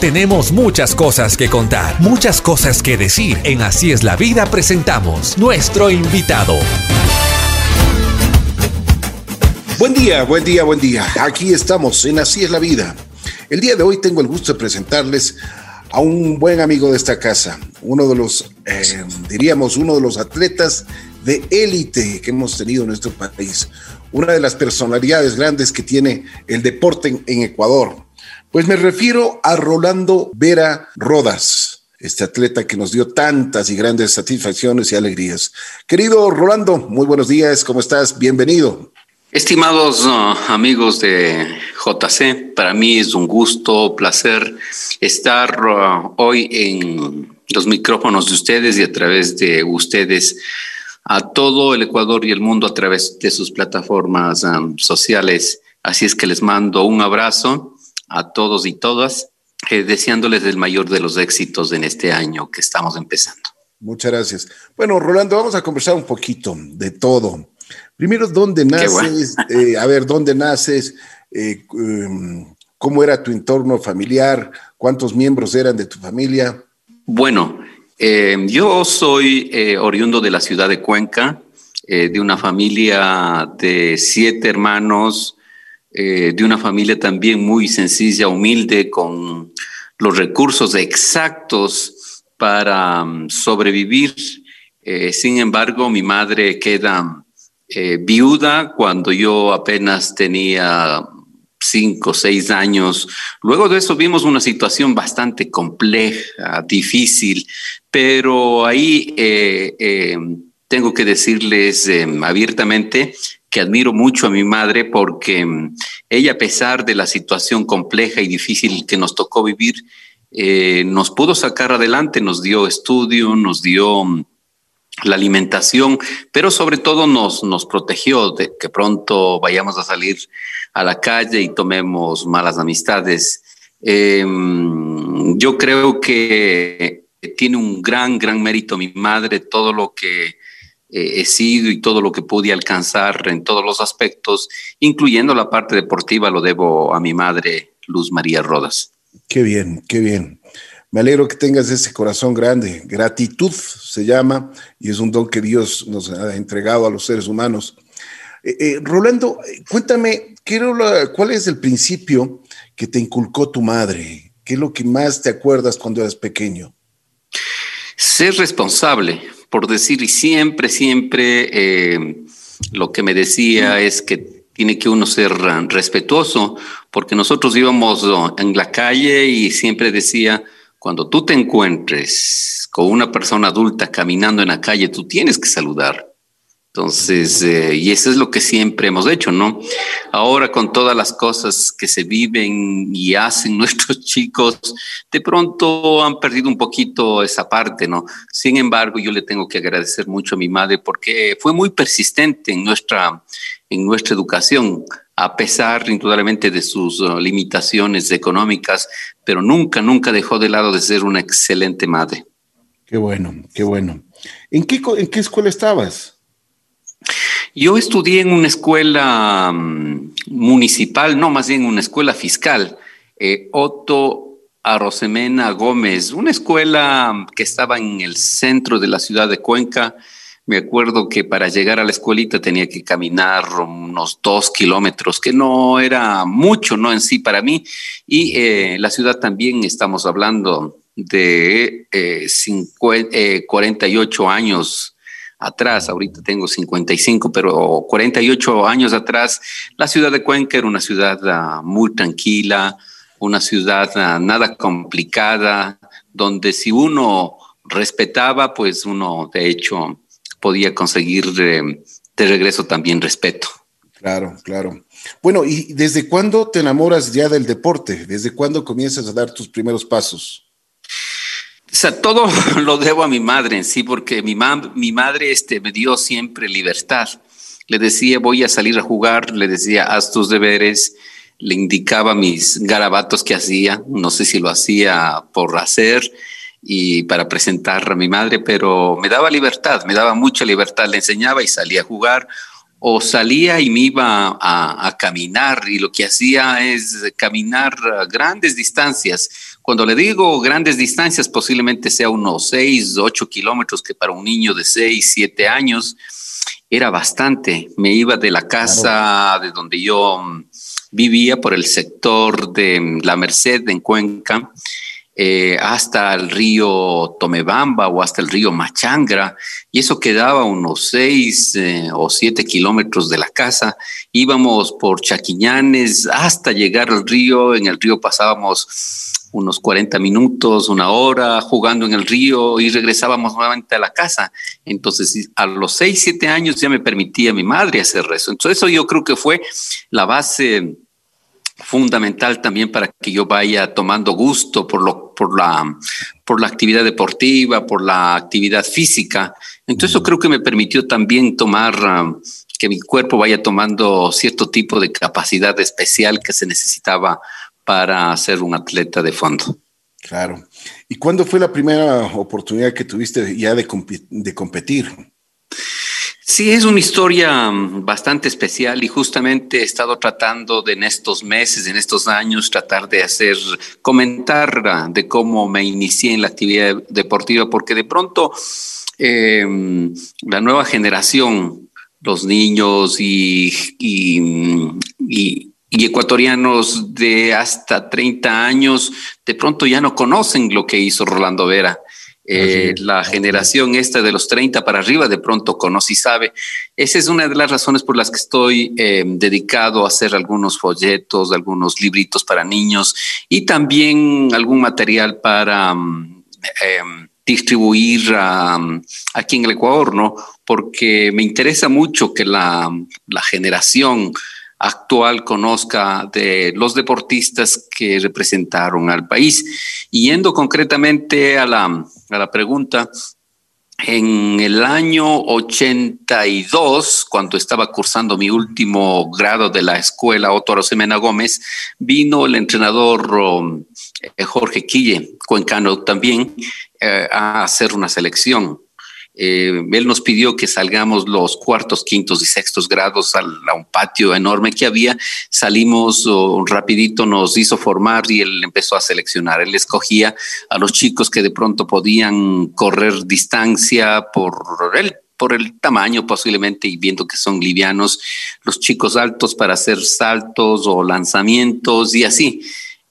Tenemos muchas cosas que contar, muchas cosas que decir. En Así es la vida presentamos nuestro invitado. Buen día, buen día, buen día. Aquí estamos en Así es la vida. El día de hoy tengo el gusto de presentarles a un buen amigo de esta casa, uno de los, eh, diríamos, uno de los atletas de élite que hemos tenido en nuestro país, una de las personalidades grandes que tiene el deporte en, Ecuador. Pues me refiero a Rolando Vera Rodas, este atleta que nos dio tantas y grandes satisfacciones y alegrías. Querido Rolando, muy buenos días, ¿cómo estás? Bienvenido. Estimados uh, amigos de JC, para mí es un gusto, placer estar uh, hoy en los micrófonos de ustedes y a través de ustedes a todo el Ecuador y el mundo a través de sus plataformas um, sociales. Así es que les mando un abrazo a todos y todas, eh, deseándoles el mayor de los éxitos en este año que estamos empezando. Muchas gracias. Bueno, Rolando, vamos a conversar un poquito de todo. Primero, ¿dónde naces? Eh, a ver, ¿dónde naces? Eh, em, ¿Cómo era tu entorno familiar? ¿Cuántos miembros eran de tu familia? Bueno, eh, yo soy eh, oriundo de la ciudad de Cuenca, de una familia de siete hermanos, de una familia también muy sencilla, humilde, con los recursos exactos para um, sobrevivir. sin embargo, mi madre queda viuda cuando yo apenas tenía cinco, seis años. Luego de eso vimos una situación bastante compleja, difícil, pero ahí eh, eh, tengo que decirles abiertamente que admiro mucho a mi madre porque em, ella, a pesar de la situación compleja y difícil que nos tocó vivir, eh, nos pudo sacar adelante, nos dio estudio, nos dio em, la alimentación, pero sobre todo nos, protegió de que pronto vayamos a salir a la calle y tomemos malas amistades. Em, yo creo que tiene un gran, gran mérito mi madre, todo lo que eh, he sido y todo lo que pude alcanzar en todos los aspectos, incluyendo la parte deportiva, lo debo a mi madre, Luz María Rodas. Qué bien, qué bien. Me alegro que tengas ese corazón grande. Gratitud se llama y es un don que Dios nos ha entregado a los seres humanos. Eh, eh, Rolando, cuéntame, ¿cuál es el principio que te inculcó tu madre? ¿Qué es lo que más te acuerdas cuando eras pequeño? Ser responsable, por decir, y siempre, siempre eh, lo que me decía es que tiene que uno ser respetuoso, porque nosotros íbamos en la calle y siempre decía, cuando tú te encuentres con una persona adulta caminando en la calle, tú tienes que saludar. Entonces, eh, y eso es lo que siempre hemos hecho, ¿no? Ahora con todas las cosas que se viven y hacen nuestros chicos, de pronto han perdido un poquito esa parte, ¿no? Sin embargo, yo le tengo que agradecer mucho a mi madre porque fue muy persistente en nuestra, en nuestra educación, a pesar indudablemente de sus uh, limitaciones económicas, pero nunca, nunca dejó de lado de ser una excelente madre. Qué bueno, qué bueno. ¿En qué, en qué escuela estabas? Yo estudié en una escuela mm, municipal, no, más bien una escuela fiscal, eh, Otto Arosemena Gómez, una escuela que estaba en el centro de la ciudad de Cuenca. Me acuerdo que para llegar a la escuelita tenía que caminar unos dos kilómetros, que no era mucho, ¿no? En sí para mí. Y eh, la ciudad también estamos hablando de eh, 48 eh, años atrás, ahorita tengo 55, pero 48 años atrás, la ciudad de Cuenca era una ciudad ah, muy tranquila, una ciudad ah, nada complicada, donde si uno respetaba, pues uno de hecho podía conseguir de regreso también respeto. Claro, claro. Bueno, ¿y desde cuándo te enamoras ya del deporte? ¿Desde cuándo comienzas a dar tus primeros pasos? O sea, todo lo debo a mi madre en sí, porque mi, mi madre este, me dio siempre libertad. Le decía, voy a salir a jugar, le decía, haz tus deberes, le indicaba mis garabatos que hacía, no sé si lo hacía por hacer y para presentar a mi madre, pero me daba libertad, me daba mucha libertad, le enseñaba y salía a jugar o salía y me iba a, caminar y lo que hacía es caminar grandes distancias. Cuando le digo grandes distancias, posiblemente sea unos 6, 8 kilómetros, que para un niño de 6, 7 años era bastante. Me iba de la casa de donde yo mm, vivía por el sector de mm, La Merced en Cuenca eh, hasta el río Tomebamba o hasta el río Machangra, y eso quedaba unos seis eh, o siete kilómetros de la casa. Íbamos por Chaquiñanes hasta llegar al río, en el río pasábamos unos 40 minutos, una hora jugando en el río y regresábamos nuevamente a la casa. Entonces, a los seis, siete años ya me permitía mi madre hacer eso. Entonces, eso yo creo que fue la base fundamental también para que yo vaya tomando gusto por, lo, por, la, por la actividad deportiva, por la actividad física. Entonces eso creo que me permitió también tomar, um, que mi cuerpo vaya tomando cierto tipo de capacidad especial que se necesitaba para ser un atleta de fondo. Claro. ¿Y cuándo fue la primera oportunidad que tuviste ya de, de competir? Sí, es una historia mm, bastante especial y justamente he estado tratando de en estos meses, en estos años, tratar de hacer, comentar ah, de cómo me inicié en la actividad deportiva, porque de pronto em, la nueva generación, los niños y, y ecuatorianos de hasta 30 años, de pronto ya no conocen lo que hizo Rolando Vera. Eh, la generación esta de los 30 para arriba de pronto conoce y sabe. Esa es una de las razones por las que estoy eh, dedicado a hacer algunos folletos, algunos libritos para niños y también algún material para mm, em, distribuir aquí en el Ecuador, ¿no? Porque me interesa mucho que la, la generación actual conozca de los deportistas que representaron al país. Yendo concretamente a la, a la pregunta, en el año 82, cuando estaba cursando mi último grado de la escuela Otto Arosemena Gómez, vino el entrenador um, eh, Jorge Quille, cuencano también, eh, a hacer una selección. Eh, él nos pidió que salgamos los cuartos, quintos y sextos grados a, un patio enorme que había. Salimos un rapidito, nos hizo formar y él empezó a seleccionar. Él escogía a los chicos que de pronto podían correr distancia por él por el tamaño posiblemente y viendo que son livianos, los chicos altos para hacer saltos o lanzamientos y así.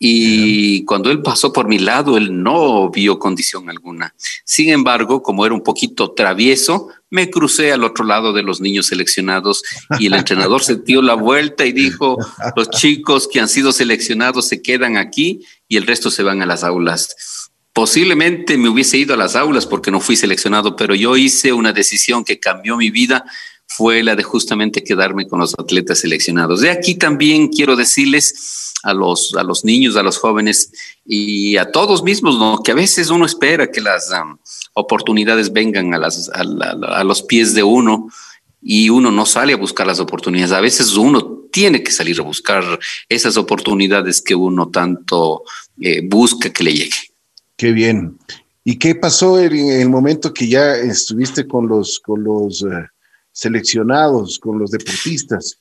Y cuando él pasó por mi lado, él no vio condición alguna. Sin embargo, como era un poquito travieso, me crucé al otro lado de los niños seleccionados y el entrenador se dio la vuelta y dijo, los chicos que han sido seleccionados se quedan aquí y el resto se van a las aulas. Posiblemente me hubiese ido a las aulas porque no fui seleccionado, pero yo hice una decisión que cambió mi vida fue la de justamente quedarme con los atletas seleccionados. De aquí también quiero decirles a los, a los niños, a los jóvenes y a todos mismos, que a veces uno espera que las um, oportunidades vengan a, a, los pies de uno y uno no sale a buscar las oportunidades. A veces uno tiene que salir a buscar esas oportunidades que uno tanto eh, busca que le llegue. Qué bien. ¿Y qué pasó en el momento que ya estuviste con los, con los eh, seleccionados, con los deportistas?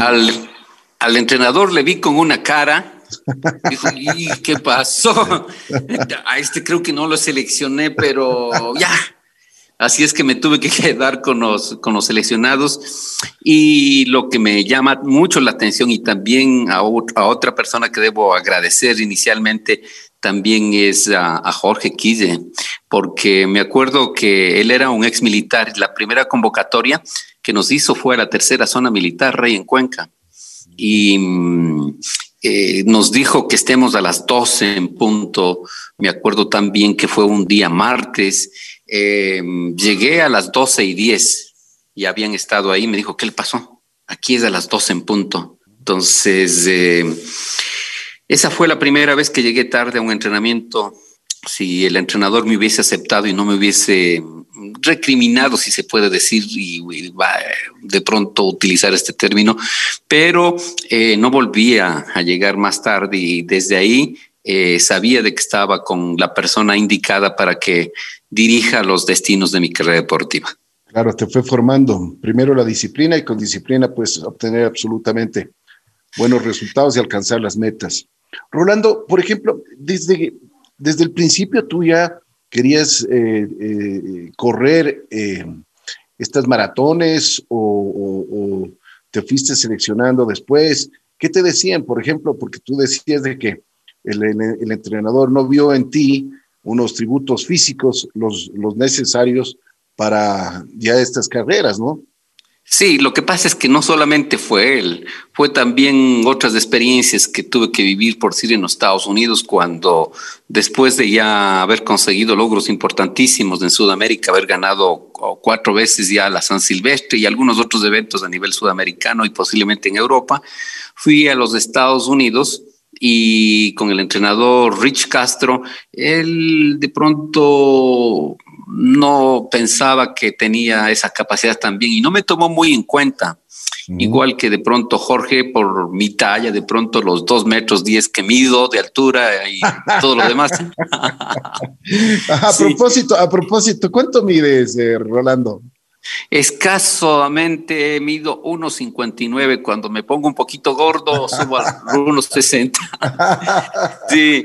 Al, al entrenador le vi con una cara. Dijo, ¿y qué pasó? A este creo que no lo seleccioné, pero ya. Así es que me tuve que quedar con los, con los seleccionados. Y lo que me llama mucho la atención y también a, a otra persona que debo agradecer inicialmente también es a, Jorge Quille, porque me acuerdo que él era un ex militar. La primera convocatoria que nos hizo fue a la tercera zona militar, Rey en Cuenca y mm, eh, nos dijo que estemos a las 12 en punto. Me acuerdo también que fue un día martes. Eh, llegué a las 12 y 10 y habían estado ahí. Me dijo, ¿qué le pasó? Aquí es a las 12 en punto. Entonces, eh, esa fue la primera vez que llegué tarde a un entrenamiento. Si el entrenador me hubiese aceptado y no me hubiese recriminado, si se puede decir, y, de pronto utilizar este término, pero eh, no volvía a llegar más tarde y desde ahí eh, sabía de que estaba con la persona indicada para que dirija los destinos de mi carrera deportiva. Claro, te fue formando primero la disciplina y con disciplina pues obtener absolutamente buenos resultados y alcanzar las metas. Rolando, por ejemplo, desde, desde el principio tú ya querías eh, eh, correr eh, estas maratones o, te fuiste seleccionando después. ¿Qué te decían, por ejemplo? Porque tú decías de que el, el entrenador no vio en ti unos tributos físicos, los, los necesarios para ya estas carreras, ¿no? Sí, lo que pasa es que no solamente fue él, fue también otras experiencias que tuve que vivir por decir en los Estados Unidos cuando después de ya haber conseguido logros importantísimos en Sudamérica, haber ganado cuatro veces ya la San Silvestre y algunos otros eventos a nivel sudamericano y posiblemente en Europa, fui a los Estados Unidos y con el entrenador Rich Castro, él de pronto no pensaba que tenía esa capacidad también y no me tomó muy en cuenta. Igual que de pronto Jorge, por mi talla, de pronto los dos metros diez que mido de altura y todo lo demás. a propósito, a propósito, ¿cuánto mides, eh, Rolando? Escasamente mido 1,59. Cuando me pongo un poquito gordo, subo a 1,60. sí,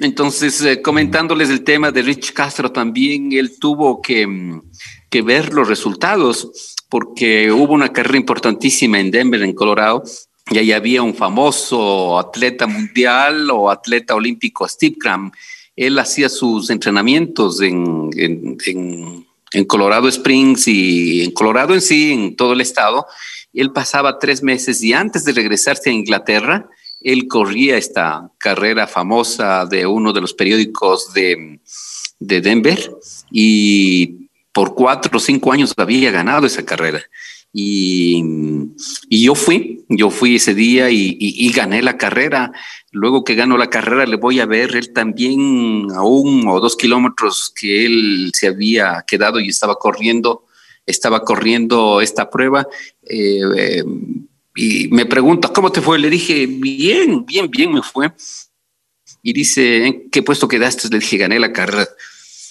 entonces eh, comentándoles el tema de Rich Castro también, él tuvo que, mm, que ver los resultados porque hubo una carrera importantísima en Denver, en Colorado, y ahí había un famoso atleta mundial o atleta olímpico, Steve Cram. Él hacía sus entrenamientos en, en, en en Colorado Springs y en Colorado en sí, en todo el estado. Él pasaba tres meses y antes de regresarse a Inglaterra, él corría esta carrera famosa de uno de los periódicos de, de Denver y por cuatro o cinco años había ganado esa carrera. Y, y, yo fui, yo fui ese día y, y, gané la carrera. Luego que gano la carrera le voy a ver, él también a un o dos kilómetros que él se había quedado y estaba corriendo, estaba corriendo esta prueba. Eh, eh, y me pregunta, ¿cómo te fue? Le dije, bien, bien, bien me fue. Y dice, ¿en qué puesto quedaste? Le dije, gané la carrera.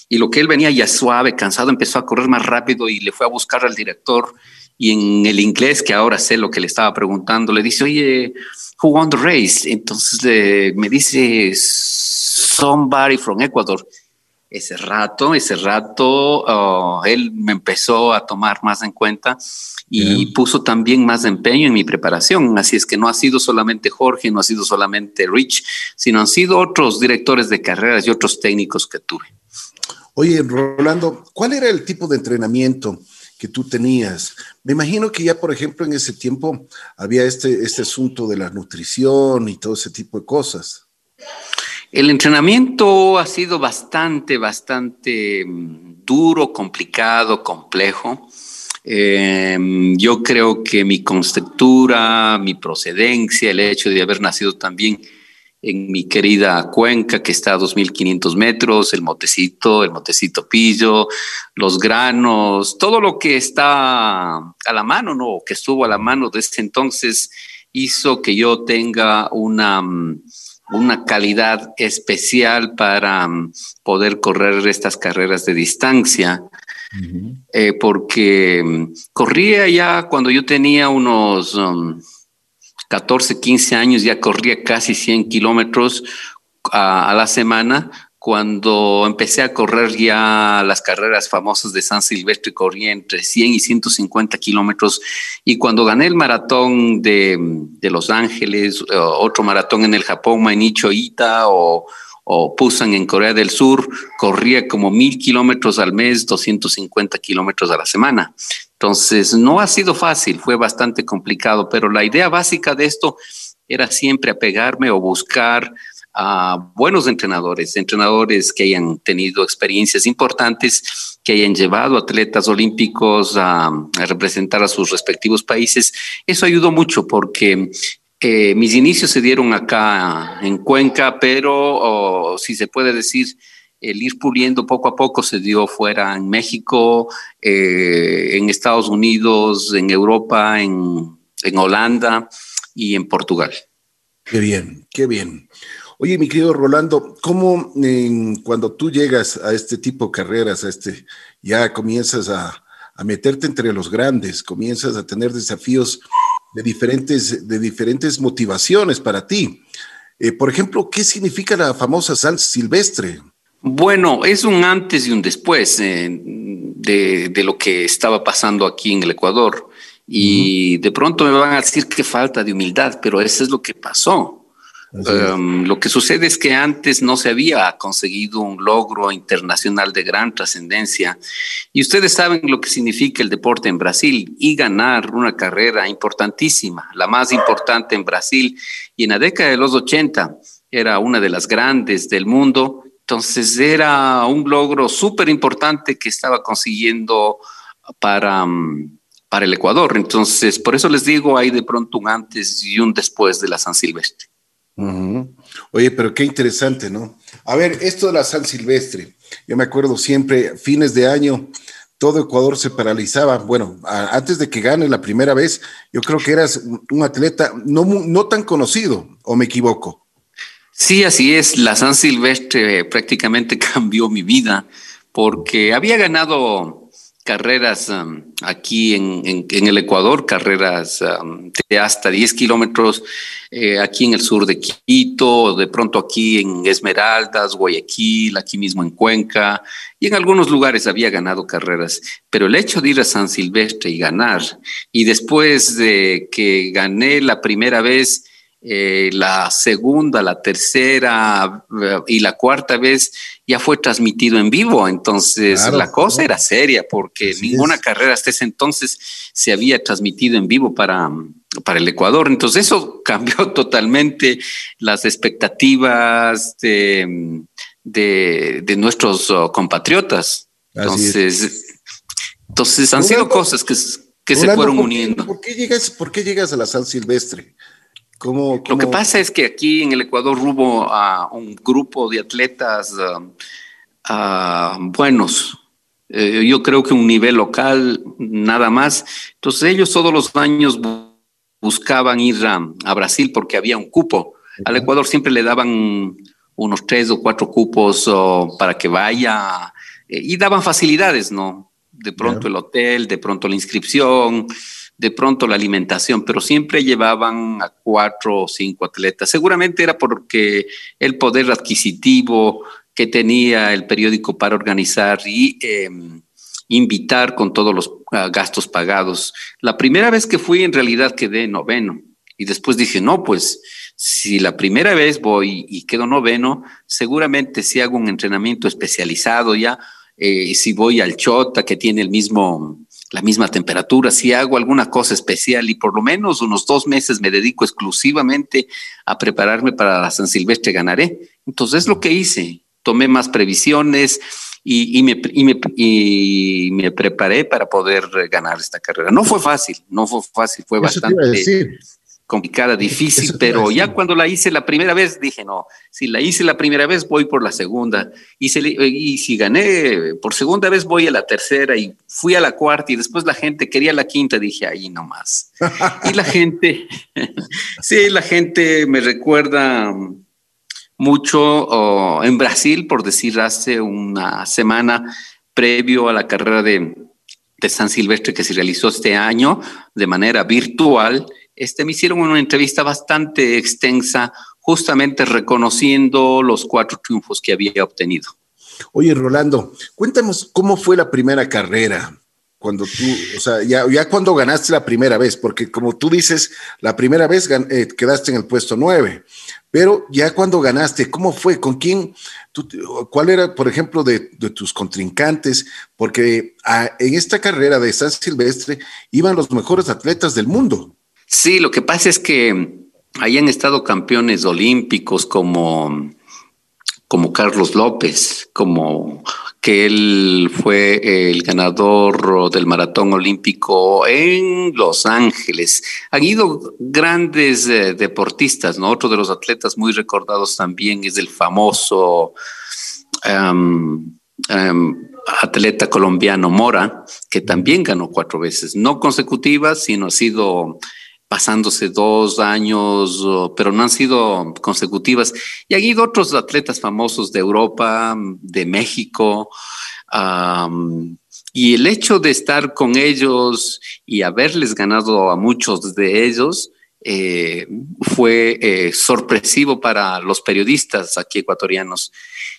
Y lo que él venía ya suave, cansado, empezó a correr más rápido y le fue a buscar al director y en el inglés, que ahora sé lo que le estaba preguntando, le dice, oye, who won the race? Entonces me dice, somebody from Ecuador. Ese rato, ese rato, oh, él me empezó a tomar más en cuenta y puso también más empeño en mi preparación. Así es que no ha sido solamente Jorge, no ha sido solamente Rich, sino han sido otros directores de carreras y otros técnicos que tuve. Oye, Rolando, ¿cuál era el tipo de entrenamiento que tú tenías? Me imagino que ya, por ejemplo, en ese tiempo había este, este asunto de la nutrición y todo ese tipo de cosas. El entrenamiento ha sido bastante, bastante mm, duro, complicado, complejo. Em, yo creo que mi constructura, mi procedencia, el hecho de haber nacido también en mi querida cuenca que está a 2.500 metros, el motecito, el motecito pillo, los granos, todo lo que está a la mano, ¿no? Que estuvo a la mano desde entonces hizo que yo tenga una, una calidad especial para poder correr estas carreras de distancia. Eh, porque corría ya cuando yo tenía unos um, 14, 15 años ya corría casi 100 kilómetros a, la semana. Cuando empecé a correr ya las carreras famosas de San Silvestre, corría entre 100 y 150 kilómetros. Y cuando gané el maratón de, de Los Ángeles, otro maratón en el Japón, Mainicho Ita o, o Busan en Corea del Sur, corría como mil kilómetros al mes, 250 kilómetros a la semana. Entonces, no ha sido fácil, fue bastante complicado, pero la idea básica de esto era siempre apegarme o buscar a buenos entrenadores, entrenadores que hayan tenido experiencias importantes, que hayan llevado atletas olímpicos a, representar a sus respectivos países. Eso ayudó mucho porque eh, mis inicios se dieron acá en Cuenca, pero si se puede decir, el ir puliendo poco a poco se dio fuera en México, eh, en Estados Unidos, en Europa, en, Holanda y en Portugal. Qué bien, qué bien. Oye, mi querido Rolando, ¿cómo cuando tú llegas a este tipo de carreras, a este, ya comienzas a, a meterte entre los grandes, comienzas a tener desafíos de diferentes, de diferentes motivaciones para ti. Eh, por ejemplo, ¿qué significa la famosa San Silvestre? Bueno, es un antes y un después eh, de, lo que estaba pasando aquí en el Ecuador. Y de pronto me van a decir que falta de humildad, pero eso es lo que pasó. Um, lo que sucede es que antes no se había conseguido un logro internacional de gran trascendencia y ustedes saben lo que significa el deporte en Brasil y ganar una carrera importantísima, la más importante en Brasil y en la década de los 80 era una de las grandes del mundo, entonces era un logro súper importante que estaba consiguiendo para... Um, para el Ecuador. Entonces, por eso les digo, hay de pronto un antes y un después de la San Silvestre. Oye, pero qué interesante, ¿no? A ver, esto de la San Silvestre, yo me acuerdo siempre, fines de año, todo Ecuador se paralizaba. Bueno, antes de que gane la primera vez, yo creo que eras un atleta no, no tan conocido, ¿o me equivoco? Sí, así es. La San Silvestre prácticamente cambió mi vida porque había ganado carreras um, aquí en, el Ecuador, carreras um, de hasta 10 kilómetros eh, aquí en el sur de Quito, de pronto aquí en Esmeraldas, Guayaquil, aquí mismo en Cuenca, y en algunos lugares había ganado carreras, pero el hecho de ir a San Silvestre y ganar, y después de que gané la primera vez, eh, la segunda, la tercera eh, y la cuarta vez ya fue transmitido en vivo. Entonces la cosa era seria porque ninguna carrera hasta ese entonces se había transmitido en vivo para, para el Ecuador. Entonces eso cambió totalmente las expectativas de, de, nuestros oh, compatriotos. Entonces, entonces han sido cosas que, que se fueron uniendo. ¿por qué, llegas, ¿Por qué llegas a la San Silvestre? Lo que pasa es que aquí en el Ecuador hubo un grupo de atletas um, uh, buenos. Eh, yo creo que un nivel local, nada más. Entonces ellos todos los años buscaban ir a, Brasil porque había un cupo. Al Ecuador siempre le daban unos tres o cuatro cupos para que vaya eh, y daban facilidades, ¿no? De pronto el hotel, de pronto la inscripción, de pronto la alimentación, pero siempre llevaban a cuatro o cinco atletas. Seguramente era porque el poder adquisitivo que tenía el periódico para organizar y em, invitar con todos los ah, gastos pagados. La primera vez que fui en realidad quedé noveno y después dije, no, pues si la primera vez voy y quedo noveno, seguramente si hago un entrenamiento especializado ya, eh, si voy al Chota que tiene el mismo la misma temperatura, si hago alguna cosa especial y por lo menos unos dos meses me dedico exclusivamente a prepararme para la San Silvestre, ganaré. Entonces es lo que hice, tomé más previsiones y, me, y, me, preparé para poder ganar esta carrera. No fue fácil, no fue fácil, fue bastante complicada, difícil, pero ya cuando la hice la primera vez dije, no, si la hice la primera vez voy por la segunda y, y si gané por segunda vez voy a la tercera y fui a la cuarta y después la gente quería la quinta, dije, ahí nomás. y la gente, sí, la gente me recuerda mucho en Brasil, por decir, hace una semana previo a la carrera de, de San Silvestre que se realizó este año de manera virtual este, me hicieron una entrevista bastante extensa, justamente reconociendo los cuatro triunfos que había obtenido. Oye, Rolando, cuéntanos cómo fue la primera carrera, cuando tú, o sea, ya, ya cuando ganaste la primera vez, porque como tú dices, la primera vez eh, quedaste en el puesto nueve, pero ya cuando ganaste, ¿cómo fue? ¿Con quién? ¿Cuál era, por ejemplo, de, tus contrincantes? Porque ah, en esta carrera de San Silvestre iban los mejores atletas del mundo. Sí, lo que pasa es que hayan estado campeones olímpicos como, como Carlos López, como que él fue el ganador del maratón olímpico en Los Ángeles. Han ido grandes eh, deportistas, ¿no? Otro de los atletas muy recordados también es el famoso em, em, atleta colombiano Mora, que también ganó cuatro veces, no consecutivas, sino ha sido pasándose dos años, pero no han sido consecutivas. Y ha ido otros atletas famosos de Europa, de México, Y el hecho de estar con ellos y haberles ganado a muchos de ellos eh, fue eh, sorpresivo para los periodistas aquí ecuatorianos.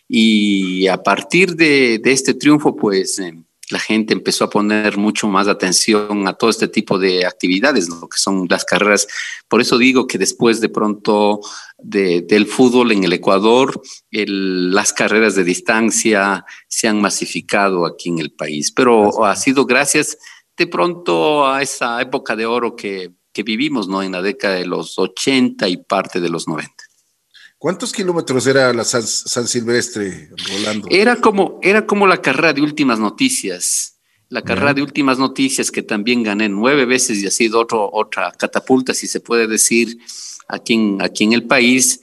Y a partir de, este triunfo, pues eh, la gente empezó a poner mucho más atención a todo este tipo de actividades, lo que son las carreras. Por eso digo que después de pronto del fútbol en el Ecuador, las carreras de distancia se han masificado aquí en el país. Pero ha sido gracias de pronto a esa época de oro que, vivimos ¿no? en la década de los 80 y parte de los 90. ¿Cuántos kilómetros era la San, Silvestre, Rolando? Era como, era como la carrera de últimas noticias. La carrera de últimas noticias que también gané nueve veces y ha sido otro, otra catapulta, si se puede decir, aquí en, aquí en el país.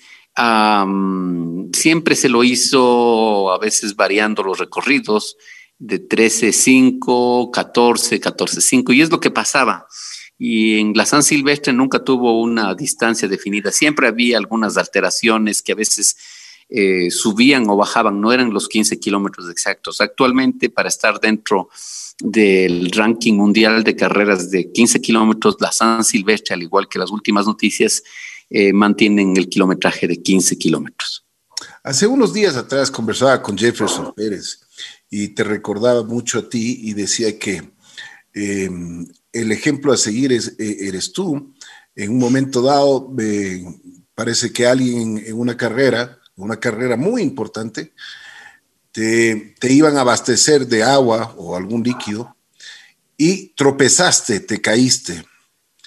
siempre se lo hizo, a veces variando los recorridos, de 13.5, 14, 14.5, y es lo que pasaba y en la San Silvestre nunca tuvo una distancia definida. Siempre había algunas alteraciones que a veces eh, subían o bajaban, no eran los 15 kilómetros exactos. Actualmente, para estar dentro del ranking mundial de carreras de 15 kilómetros, la San Silvestre, al igual que las últimas noticias, eh, mantienen el kilometraje de 15 kilómetros. Hace unos días atrás conversaba con Jefferson Pérez y te recordaba mucho a ti y decía que em, el ejemplo a seguir es, eh, eres tú. En un momento dado, parece que alguien en una carrera, una carrera muy importante, te, iban a abastecer de agua o algún líquido y tropezaste, te caíste.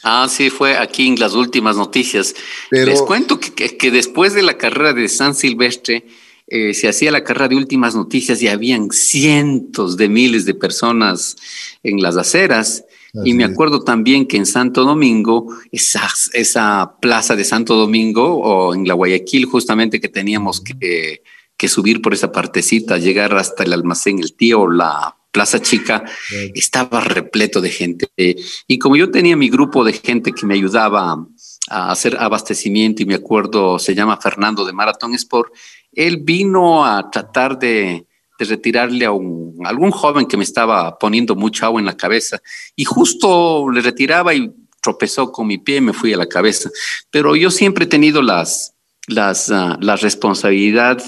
Ah, sí, fue aquí en las últimas noticias. Les cuento que, después de la carrera de San Silvestre, eh, se hacía la carrera de últimas noticias y habían cientos de miles de personas en las aceras y me acuerdo también que en Santo Domingo, esa, esa plaza de Santo Domingo o en la Guayaquil, justamente que teníamos que, que subir por esa partecita, llegar hasta el almacén El Tío, la Plaza Chica, estaba repleto de gente. Y como yo tenía mi grupo de gente que me ayudaba a hacer abastecimiento, y me acuerdo, se llama Fernando de Marathon Sport, él vino a tratar de, de retirarle a, un, algún joven que me estaba poniendo mucha agua en la cabeza y justo le retiraba y tropezó con mi pie y me fui a la cabeza. Pero yo siempre he tenido las, las, uh, la responsabilidad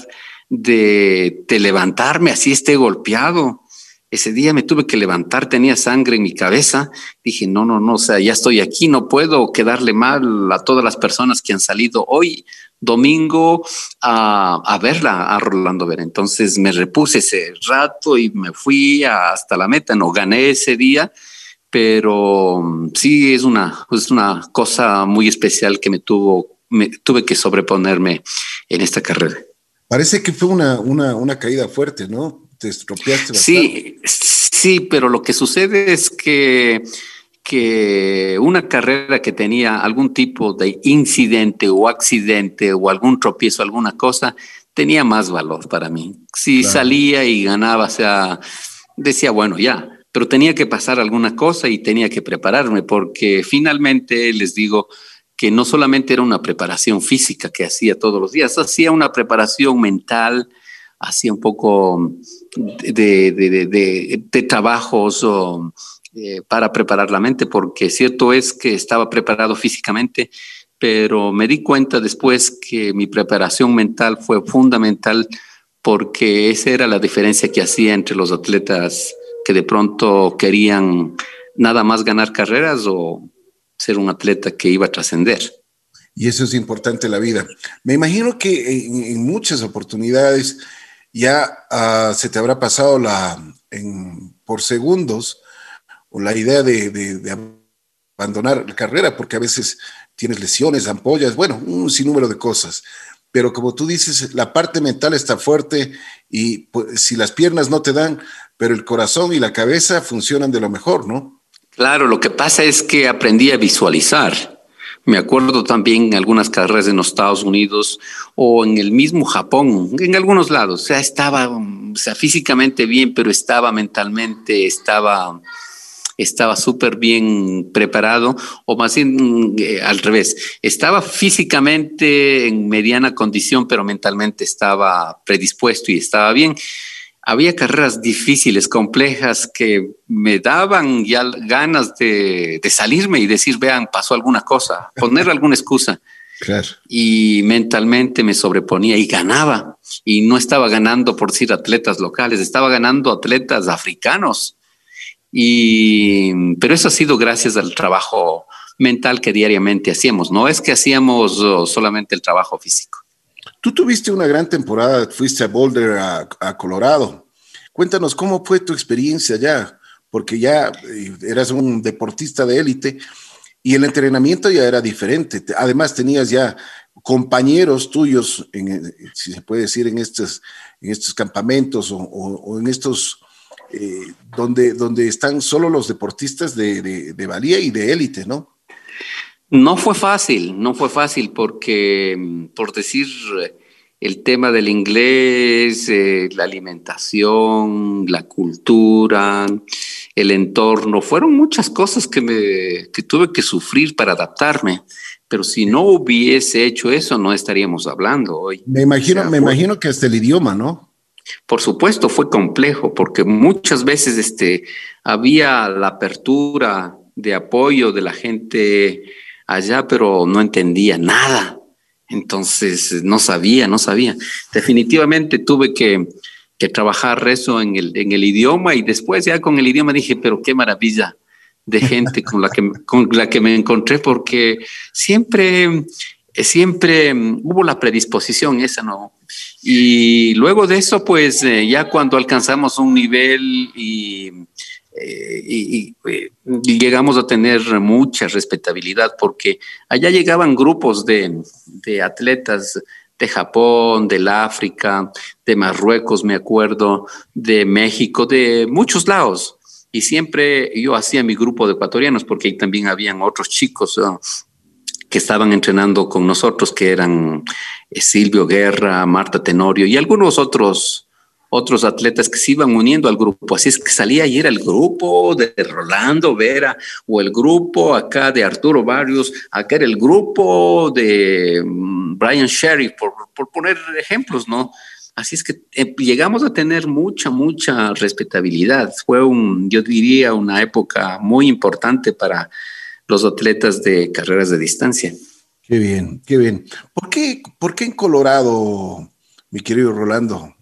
de, de levantarme así esté golpeado. Ese día me tuve que levantar, tenía sangre en mi cabeza. Dije, no, no, no, o sea, ya estoy aquí, no puedo quedarle mal a todas las personas que han salido hoy domingo a, verla, a Rolando Ver. Entonces me repuse ese rato y me fui hasta la meta. No gané ese día, pero mm, sí es una, es una cosa muy especial que me tuvo, me tuve que sobreponerme en esta carrera. Parece que fue una, una, una caída fuerte, ¿no? Te estropeaste Sí, sí, pero lo que sucede es que que una carrera que tenía algún tipo de incidente o accidente o algún tropiezo, alguna cosa, tenía más valor para mí. Si salía y ganaba, o sea, decía, bueno, ya, pero tenía que pasar alguna cosa y tenía que prepararme, porque finalmente les digo que no solamente era una preparación física que hacía todos los días, hacía una preparación mental, hacía un poco de, de, trabajos eh, para preparar la mente, porque cierto es que estaba preparado físicamente, pero me di cuenta después que mi preparación mental fue fundamental porque esa era la diferencia que hacía entre los atletas que de pronto querían nada más ganar carreras o ser un atleta que iba a trascender. Y eso es importante en la vida. Me imagino que en, muchas oportunidades ya uh, se te habrá pasado la, en, por segundos o la idea de, abandonar la carrera, porque a veces tienes lesiones, ampollas, bueno, un sinnúmero de cosas. Pero como tú dices, la parte mental está fuerte y pues, si las piernas no te dan, pero el corazón y la cabeza funcionan de lo mejor, ¿no? Claro, lo que pasa es que aprendí a visualizar. Me acuerdo también en algunas carreras en los Estados Unidos o en el mismo Japón, en algunos lados. O sea, estaba, o sea, físicamente bien, pero estaba mentalmente, estaba estaba súper bien preparado, o más bien eh, al revés, estaba físicamente en mediana condición, pero mentalmente estaba predispuesto y estaba bien. Había carreras difíciles, complejas, que me daban ya ganas de, salirme y decir, vean, pasó alguna cosa, poner alguna excusa. Claro. Y mentalmente me sobreponía y ganaba. Y no estaba ganando por decir atletas locales, estaba ganando atletas africanos. Y, pero eso ha sido gracias al trabajo mental que diariamente hacíamos. No es que hacíamos oh, solamente el trabajo físico. Tú tuviste una gran temporada, fuiste a Boulder, a, Colorado. Cuéntanos cómo fue tu experiencia allá, porque ya eh, eras un deportista de élite y el entrenamiento ya era diferente. Además tenías ya compañeros tuyos, en, si se puede decir, en estos, en estos campamentos o, en estos eh, donde, donde están solo los deportistas de, de, de valía y de élite, ¿no? No fue fácil, no fue fácil porque, por decir, el tema del inglés, eh, la alimentación, la cultura, el entorno, fueron muchas cosas que, me, que tuve que sufrir para adaptarme. Pero si no hubiese hecho eso, no estaríamos hablando hoy. Me imagino, me imagino que hasta el idioma, ¿no? Por supuesto, fue complejo, porque muchas veces este, había la apertura de apoyo de la gente allá, pero no entendía nada. Entonces, no sabía, no sabía. Definitivamente tuve que, trabajar eso en el, en el idioma y después ya con el idioma dije, pero qué maravilla de gente con la que, con la que me encontré, porque siempre, siempre hubo la predisposición esa, ¿no? Y luego de eso, pues eh, ya cuando alcanzamos un nivel y y, llegamos a tener mucha respetabilidad porque allá llegaban grupos de, atletas de Japón, del África, de Marruecos, me acuerdo, de México, de muchos lados. Y siempre yo hacía mi grupo de ecuatorianos porque ahí también habían otros chicos que estaban entrenando con nosotros, que eran eh, Silvio Guerra, Marta Tenorio y algunos otros otros atletas que se iban uniendo al grupo. Así es que salía y era el grupo de Rolando Vera o el grupo acá de Arturo Barrios, acá era el grupo de mm, Brian Sherry, por, poner ejemplos, ¿no? Así es que eh, llegamos a tener mucha, mucha respetabilidad. Fue un, yo diría, una época muy importante para los atletas de carreras de distancia. Qué bien, qué bien. ¿Por qué, por qué en Colorado, mi querido Rolando?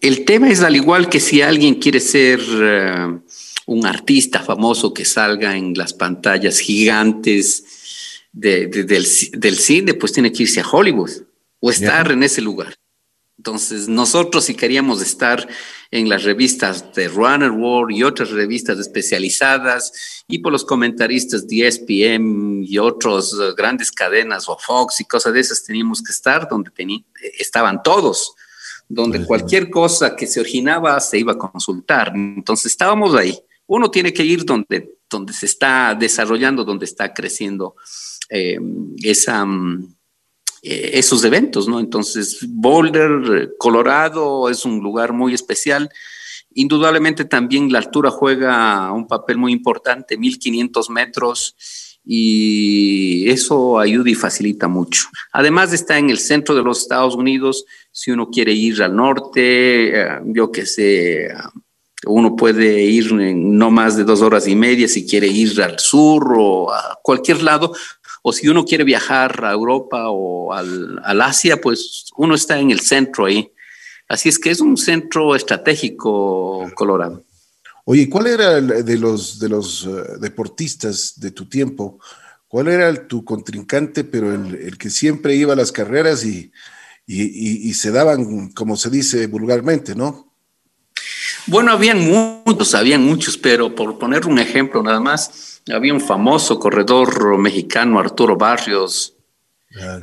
El tema es al igual que si alguien quiere ser eh, un artista famoso que salga en las pantallas gigantes del, cine, pues tiene que irse a Hollywood o estar en ese lugar. Entonces, nosotros si queríamos estar en las revistas de Runner World y otras revistas especializadas y por los comentaristas de ESPN y otras grandes cadenas o Fox y cosas de esas, teníamos que estar donde estaban todos donde pues cualquier cosa que se originaba se iba a consultar. Entonces estábamos ahí. Uno tiene que ir donde, donde se está desarrollando, donde está creciendo eh, esa, mm, eh, esos eventos, ¿no? Entonces, Boulder, Colorado, es un lugar muy especial. Indudablemente también la altura juega un papel muy importante, 1500 metros y eso ayuda y facilita mucho. Además está en el centro de los Estados Unidos, si uno quiere ir al norte, eh, yo que sé, uno puede ir en no más de dos horas y media si quiere ir al sur o a cualquier lado, o si uno quiere viajar a Europa o al, al Asia, pues uno está en el centro ahí. Así es que es un centro estratégico Colorado. Oye, ¿cuál era de los, de los eh, deportistas de tu tiempo? ¿Cuál era tu contrincante, pero el, que siempre iba a las carreras y, y, se daban, como se dice vulgarmente, ¿no? Bueno, habían muchos, habían muchos, pero por poner un ejemplo nada más, había un famoso corredor mexicano, Arturo Barrios.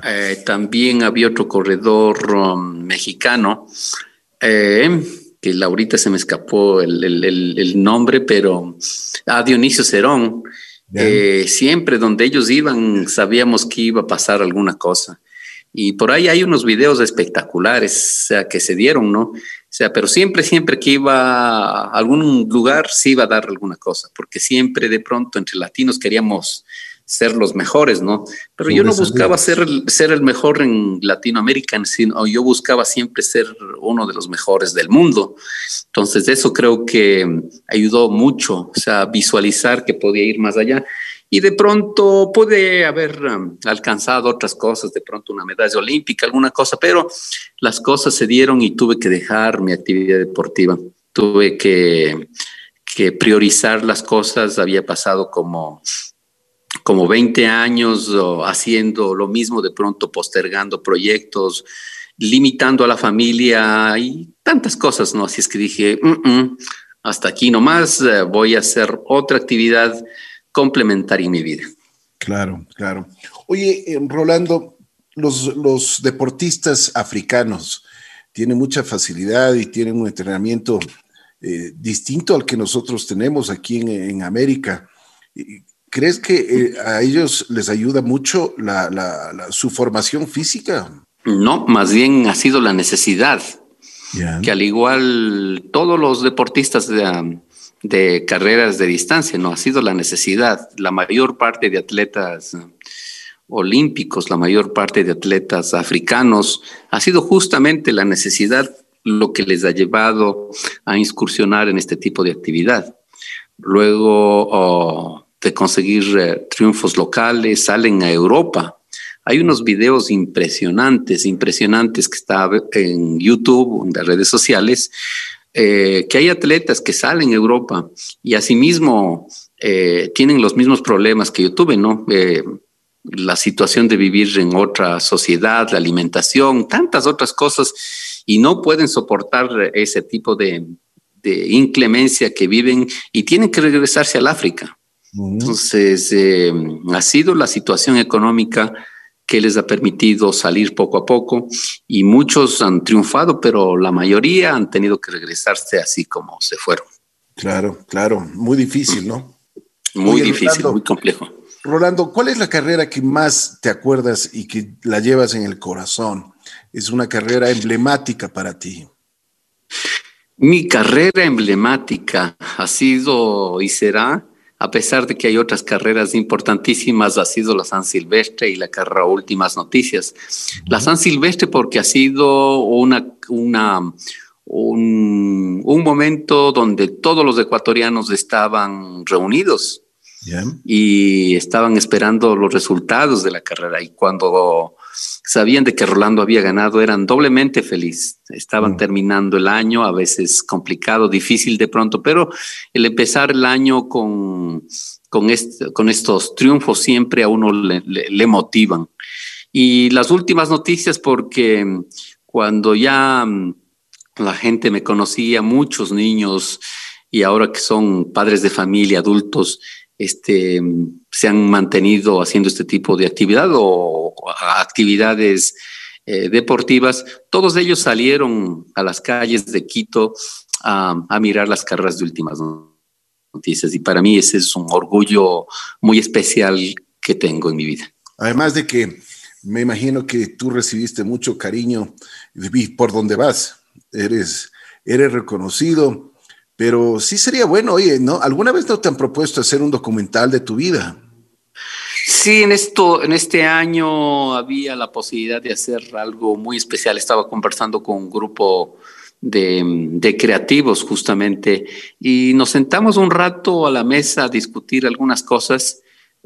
Eh, también había otro corredor um, mexicano. Eh, que ahorita se me escapó el, nombre, pero a Dionisio Cerón. Eh, siempre donde ellos iban sabíamos que iba a pasar alguna cosa. Y por ahí hay unos videos espectaculares, o sea, que se dieron, ¿no? O sea, pero siempre, siempre que iba a algún lugar, sí iba a dar alguna cosa, porque siempre de pronto entre latinos queríamos ser los mejores, ¿no? Pero yo no buscaba ser el, ser el mejor en Latinoamérica, sino yo buscaba siempre ser uno de los mejores del mundo. Entonces eso creo que ayudó mucho, o sea, visualizar que podía ir más allá. Y de pronto pude haber um, alcanzado otras cosas, de pronto una medalla olímpica, alguna cosa, pero las cosas se dieron y tuve que dejar mi actividad deportiva. Tuve que, que priorizar las cosas. Había pasado como como 20 años haciendo lo mismo, de pronto postergando proyectos, limitando a la familia y tantas cosas, ¿no? Así es que dije, mm, mm, hasta aquí nomás, eh, voy a hacer otra actividad complementar en mi vida. Claro, claro. Oye, eh, Rolando, los, los, deportistas africanos tienen mucha facilidad y tienen un entrenamiento eh, distinto al que nosotros tenemos aquí en, en América. ¿Crees que eh, a ellos les ayuda mucho la, la, su formación física? No, más bien ha sido la necesidad. Que al igual todos los deportistas de, de carreras de distancia, no ha sido la necesidad. La mayor parte de atletas olímpicos, la mayor parte de atletas africanos, ha sido justamente la necesidad lo que les ha llevado a incursionar en este tipo de actividad. Luego oh, de conseguir eh, triunfos locales, salen a Europa. Hay unos videos impresionantes, impresionantes que están en YouTube, en las redes sociales, eh, que hay atletas que salen a Europa y asimismo eh, tienen los mismos problemas que yo tuve, ¿no? Eh, la situación de vivir en otra sociedad, la alimentación, tantas otras cosas, y no pueden soportar ese tipo de, inclemencia que viven y tienen que regresarse al África. Entonces, ha sido la situación económica que les ha permitido salir poco a poco y muchos han triunfado, pero la mayoría han tenido que regresarse así como se fueron. Claro, claro, muy difícil, ¿no? Muy difícil, muy complejo. Rolando, ¿cuál es la carrera que más te acuerdas y que la llevas en el corazón? Es una carrera emblemática para ti. Mi carrera emblemática ha sido y será a pesar de que hay otras carreras importantísimas, ha sido la San Silvestre y la carrera Últimas Noticias. La San Silvestre porque ha sido una, una, un, un momento donde todos los ecuatorianos estaban reunidos y estaban esperando los resultados de la carrera. Y cuando sabían de que Rolando había ganado, eran doblemente felices. Estaban mm. terminando el año, a veces complicado, difícil de pronto, pero el empezar el año con, con, con estos triunfos siempre a uno le, le, motivan. Y las últimas noticias, porque cuando ya mm, la gente me conocía, muchos niños, y ahora que son padres de familia, adultos, este, se han mantenido haciendo este tipo de actividad o actividades eh, deportivas, todos ellos salieron a las calles de Quito a, mirar las carreras de últimas noticias y para mí ese es un orgullo muy especial que tengo en mi vida. Además de que me imagino que tú recibiste mucho cariño por donde vas, eres, eres reconocido pero sí sería bueno, oye, ¿no? ¿Alguna vez no te han propuesto hacer un documental de tu vida? Sí, en esto, en este año había la posibilidad de hacer algo muy especial. Estaba conversando con un grupo de, creativos justamente y nos sentamos un rato a la mesa a discutir algunas cosas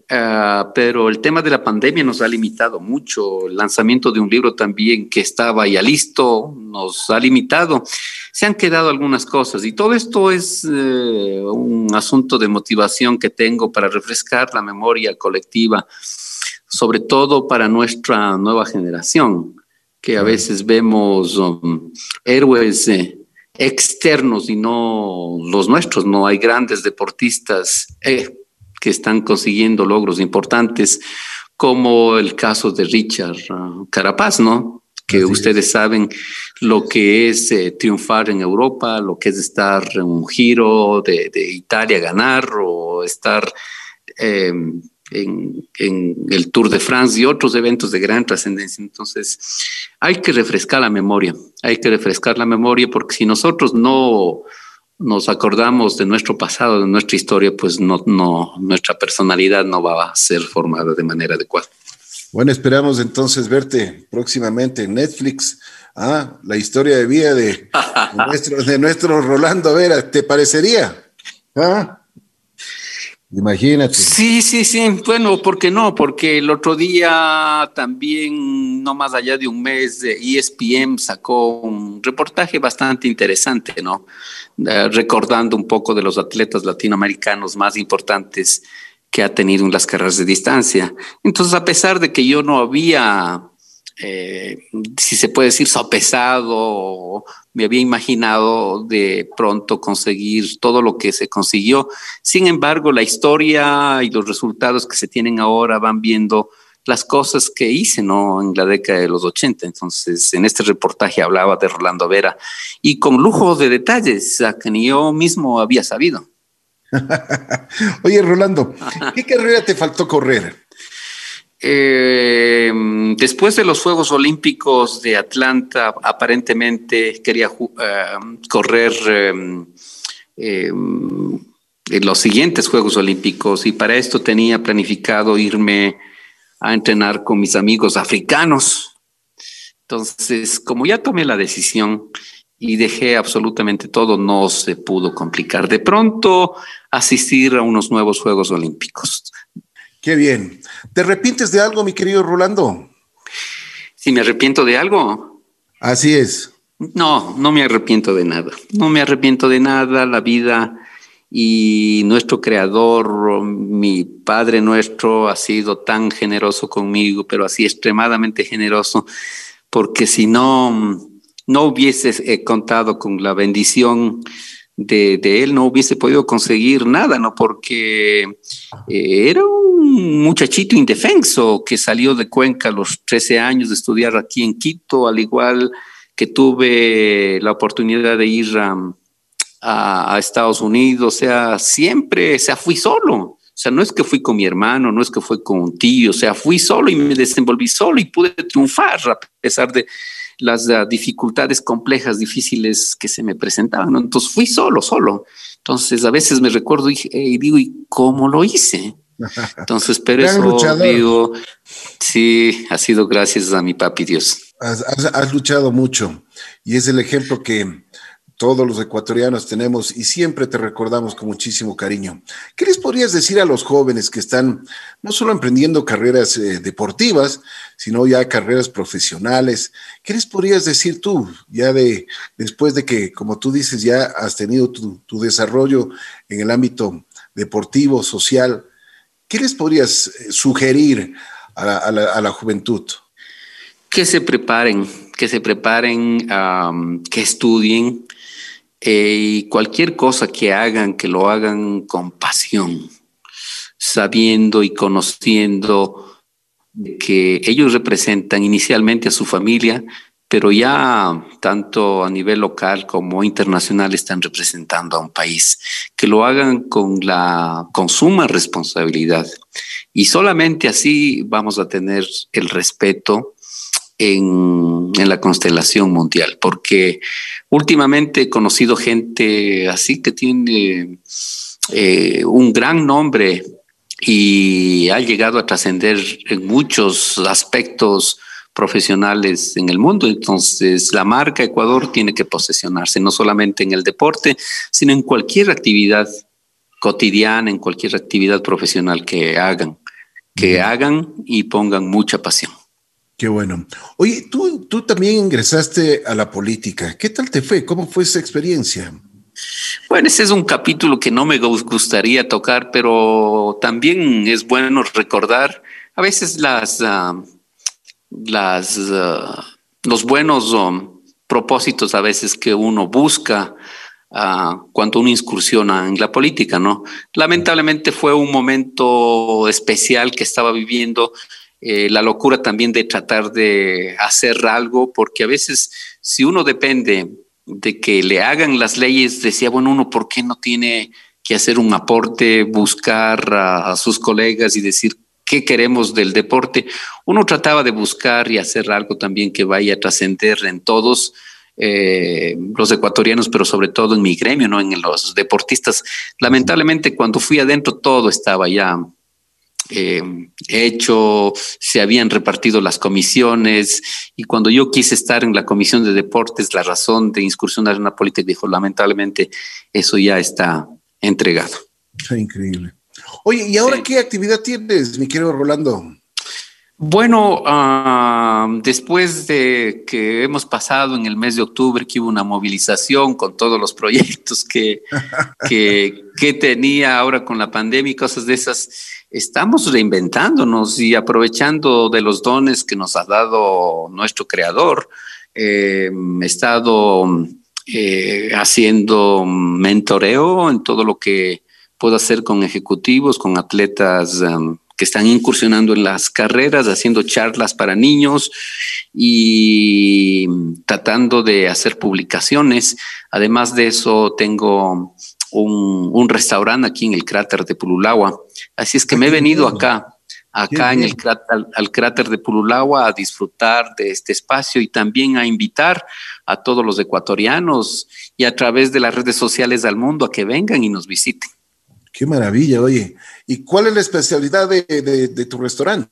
Ah, pero el tema de la pandemia nos ha limitado mucho. El lanzamiento de un libro también que estaba ya listo nos ha limitado. Se han quedado algunas cosas y todo esto es eh, un asunto de motivación que tengo para refrescar la memoria colectiva, sobre todo para nuestra nueva generación, que a veces vemos um, héroes. Eh, externos y no los nuestros, no hay grandes deportistas eh, que están consiguiendo logros importantes, como el caso de Richard uh, Carapaz, ¿no? Que ustedes saben lo que es eh, triunfar en Europa, lo que es estar en un giro de, Italia, ganar o estar em, en, en, el Tour de France y otros eventos de gran trascendencia. Entonces, hay que refrescar la memoria, hay que refrescar la memoria porque si nosotros no nos acordamos de nuestro pasado, de nuestra historia, pues no, no, nuestra personalidad no va a ser formada de manera adecuada. Bueno, esperamos entonces verte próximamente en Netflix. Ah, la historia de vida de, nuestro, de nuestro Rolando Vera, ¿te parecería? ¿Ah? Imagínate. Sí, sí, sí. Bueno, ¿por qué no? Porque el otro día también, no más allá de un mes, ESPN sacó un reportaje bastante interesante, ¿no? Eh, recordando un poco de los atletas latinoamericanos más importantes que ha tenido en las carreras de distancia. Entonces, a pesar de que yo no había eh, si se puede decir, sopesado, me había imaginado de pronto conseguir todo lo que se consiguió. Sin embargo, la historia y los resultados que se tienen ahora van viendo las cosas que hice ¿no? en la década de los 80. Entonces, en este reportaje hablaba de Rolando Vera y con lujo de detalles que ni yo mismo había sabido. Oye, Rolando, ¿qué carrera te faltó correr? Eh, después de los Juegos Olímpicos de Atlanta, aparentemente quería eh, correr em, em, en los siguientes Juegos Olímpicos y para esto tenía planificado irme a entrenar con mis amigos africanos. Entonces, como ya tomé la decisión y dejé absolutamente todo, no se pudo complicar. De pronto, asistir a unos nuevos Juegos Olímpicos. Qué bien. ¿Te arrepientes de algo, mi querido Rolando? Si me arrepiento de algo. Así es. No, no me arrepiento de nada. No me arrepiento de nada. La vida y nuestro creador, mi Padre nuestro, ha sido tan generoso conmigo, pero así extremadamente generoso, porque si no, no hubiese contado con la bendición de, él no hubiese podido conseguir nada, ¿no? Porque eh, era un muchachito indefenso que salió de Cuenca a los 13 años de estudiar aquí en Quito, al igual que tuve la oportunidad de ir a, Estados Unidos, o sea, siempre, o sea, fui solo. O sea, no es que fui con mi hermano, no es que fui con un tío, o sea, fui solo y me desenvolví solo y pude triunfar a pesar de, las uh, dificultades complejas, difíciles que se me presentaban. Entonces fui solo, solo. Entonces a veces me recuerdo y, digo, ¿y cómo lo hice? Entonces, pero eso digo, sí, ha sido gracias a mi papi Dios. has, luchado mucho y es el ejemplo que todos los ecuatorianos tenemos y siempre te recordamos con muchísimo cariño. ¿Qué les podrías decir a los jóvenes que están no solo emprendiendo carreras eh, deportivas, sino ya carreras profesionales? ¿Qué les podrías decir tú, ya de después de que, como tú dices, ya has tenido tu, desarrollo en el ámbito deportivo, social? ¿Qué les podrías eh, sugerir a la, juventud? Que se preparen, que se preparen, que estudien, eh, y cualquier cosa que hagan, que lo hagan con pasión, sabiendo y conociendo que ellos representan inicialmente a su familia, pero ya tanto a nivel local como internacional están representando a un país, que lo hagan con la con suma responsabilidad. Y solamente así vamos a tener el respeto en, la constelación mundial, porque últimamente he conocido gente así que tiene eh, un gran nombre y ha llegado a trascender en muchos aspectos profesionales en el mundo. Entonces, la marca Ecuador tiene que posesionarse no solamente en el deporte, sino en cualquier actividad cotidiana, en cualquier actividad profesional que hagan, que hagan y pongan mucha pasión. Qué bueno. Oye, tú, tú también ingresaste a la política. ¿Qué tal te fue? ¿Cómo fue esa experiencia? Bueno, ese es un capítulo que no me gustaría tocar, pero también es bueno recordar a veces las, ah, las, ah, los buenos um, propósitos a veces que uno busca uh, cuando uno incursiona en la política, ¿no? Lamentablemente fue un momento especial que estaba viviendo eh, la locura también de tratar de hacer algo, porque a veces si uno depende de que le hagan las leyes, decía, bueno, uno, ¿por qué no tiene que hacer un aporte, buscar a, sus colegas y decir qué queremos del deporte? Uno trataba de buscar y hacer algo también que vaya a trascender en todos. eh, los ecuatorianos, pero sobre todo en mi gremio, ¿no? En los deportistas. Lamentablemente, cuando fui adentro, todo estaba ya eh, hecho, se habían repartido las comisiones y cuando yo quise estar en la comisión de deportes, la razón de incursionar en la política dijo, lamentablemente, eso ya está entregado. increíble. Oye, ¿y ahora qué actividad tienes, mi querido Rolando? Bueno, ah, después de que hemos pasado en el mes de octubre, que hubo una movilización con todos los proyectos que, que, tenía ahora con la pandemia y cosas de esas, estamos reinventándonos y aprovechando de los dones que nos ha dado nuestro creador. Eh, he estado eh, haciendo mentoreo en todo lo que puedo hacer con ejecutivos, con atletas. Um, que están incursionando en las carreras, haciendo charlas para niños y tratando de hacer publicaciones. Además de eso, tengo un, restaurante aquí en el cráter de Pululagua. Así es que me he venido acá, acá en el cráter, al, cráter de Pululagua a disfrutar de este espacio y también a invitar a todos los ecuatorianos y a través de las redes sociales del mundo a que vengan y nos visiten. Qué maravilla, oye. ¿Y cuál es la especialidad de, tu restaurante?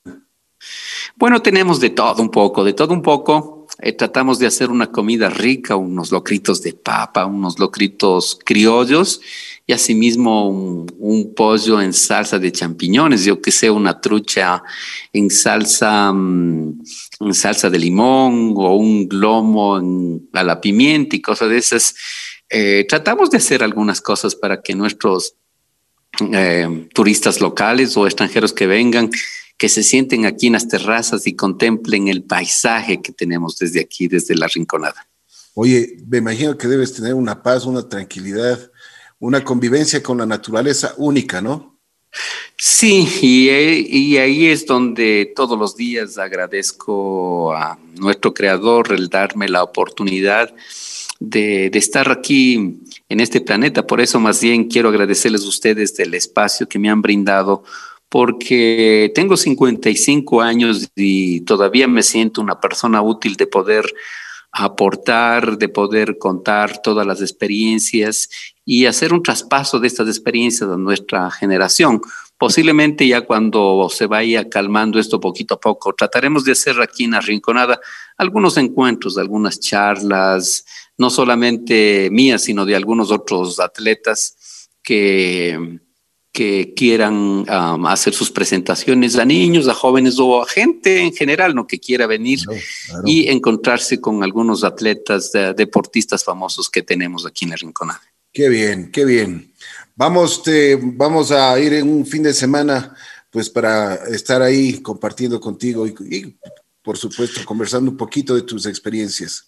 Bueno, tenemos de todo un poco, de todo un poco. Eh, tratamos de hacer una comida rica, unos locritos de papa, unos locritos criollos y asimismo un, pollo en salsa de champiñones, yo que sé, una trucha en salsa, mm, en salsa de limón o un glomo a la pimienta y cosas de esas. Eh, tratamos de hacer algunas cosas para que nuestros eh, turistas locales o extranjeros que vengan, que se sienten aquí en las terrazas y contemplen el paisaje que tenemos desde aquí, desde la Rinconada. Oye, me imagino que debes tener una paz, una tranquilidad, una convivencia con la naturaleza única, ¿no? Sí, y, y, ahí es donde todos los días agradezco a nuestro creador el darme la oportunidad de, estar aquí en este planeta. Por eso más bien quiero agradecerles a ustedes del espacio que me han brindado, porque tengo 55 años y todavía me siento una persona útil de poder aportar, de poder contar todas las experiencias y hacer un traspaso de estas experiencias a nuestra generación. Posiblemente ya cuando se vaya calmando esto poquito a poco, trataremos de hacer aquí en Arrinconada algunos encuentros, algunas charlas, no solamente mías, sino de algunos otros atletas que, que quieran um, hacer sus presentaciones a niños, a jóvenes o a gente en general, ¿no? Que quiera venir y encontrarse con algunos atletas, deportistas famosos que tenemos aquí en la Rinconada. Qué bien, qué bien. Vamos, vamos a ir en un fin de semana, pues para estar ahí compartiendo contigo y por supuesto, conversando un poquito de tus experiencias.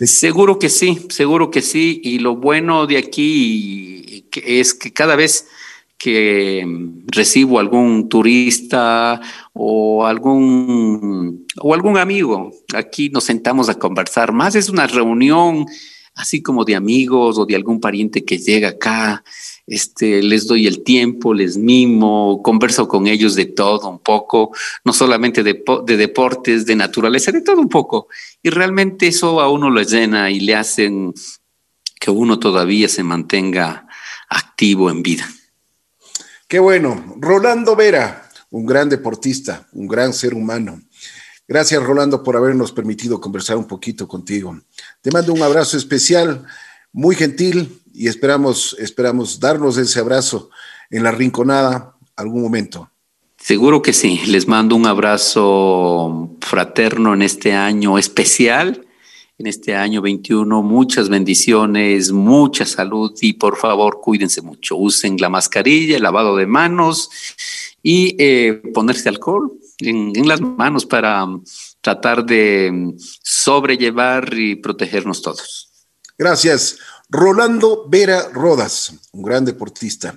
Seguro que sí, seguro que sí. Y lo bueno de aquí es que cada vez que recibo algún turista o algún, o algún amigo, aquí nos sentamos a conversar. Más es una reunión así como de amigos o de algún pariente que llega acá este, les doy el tiempo, les mimo, converso con ellos de todo un poco, no solamente de, deportes, de naturaleza, de todo un poco. Y realmente eso a uno lo llena y le hacen que uno todavía se mantenga activo en vida. Qué bueno. Rolando Vera, un gran deportista, un gran ser humano. Gracias, Rolando, por habernos permitido conversar un poquito contigo. Te mando un abrazo especial, muy gentil, y esperamos, esperamos darnos ese abrazo en la rinconada algún momento. Seguro que sí. Les mando un abrazo fraterno en este año especial, en este año 21. Muchas bendiciones, mucha salud y por favor cuídense mucho. Usen la mascarilla, el lavado de manos y eh, ponerse alcohol en, en las manos para tratar de sobrellevar y protegernos todos. Gracias. Rolando Vera Rodas, un gran deportista.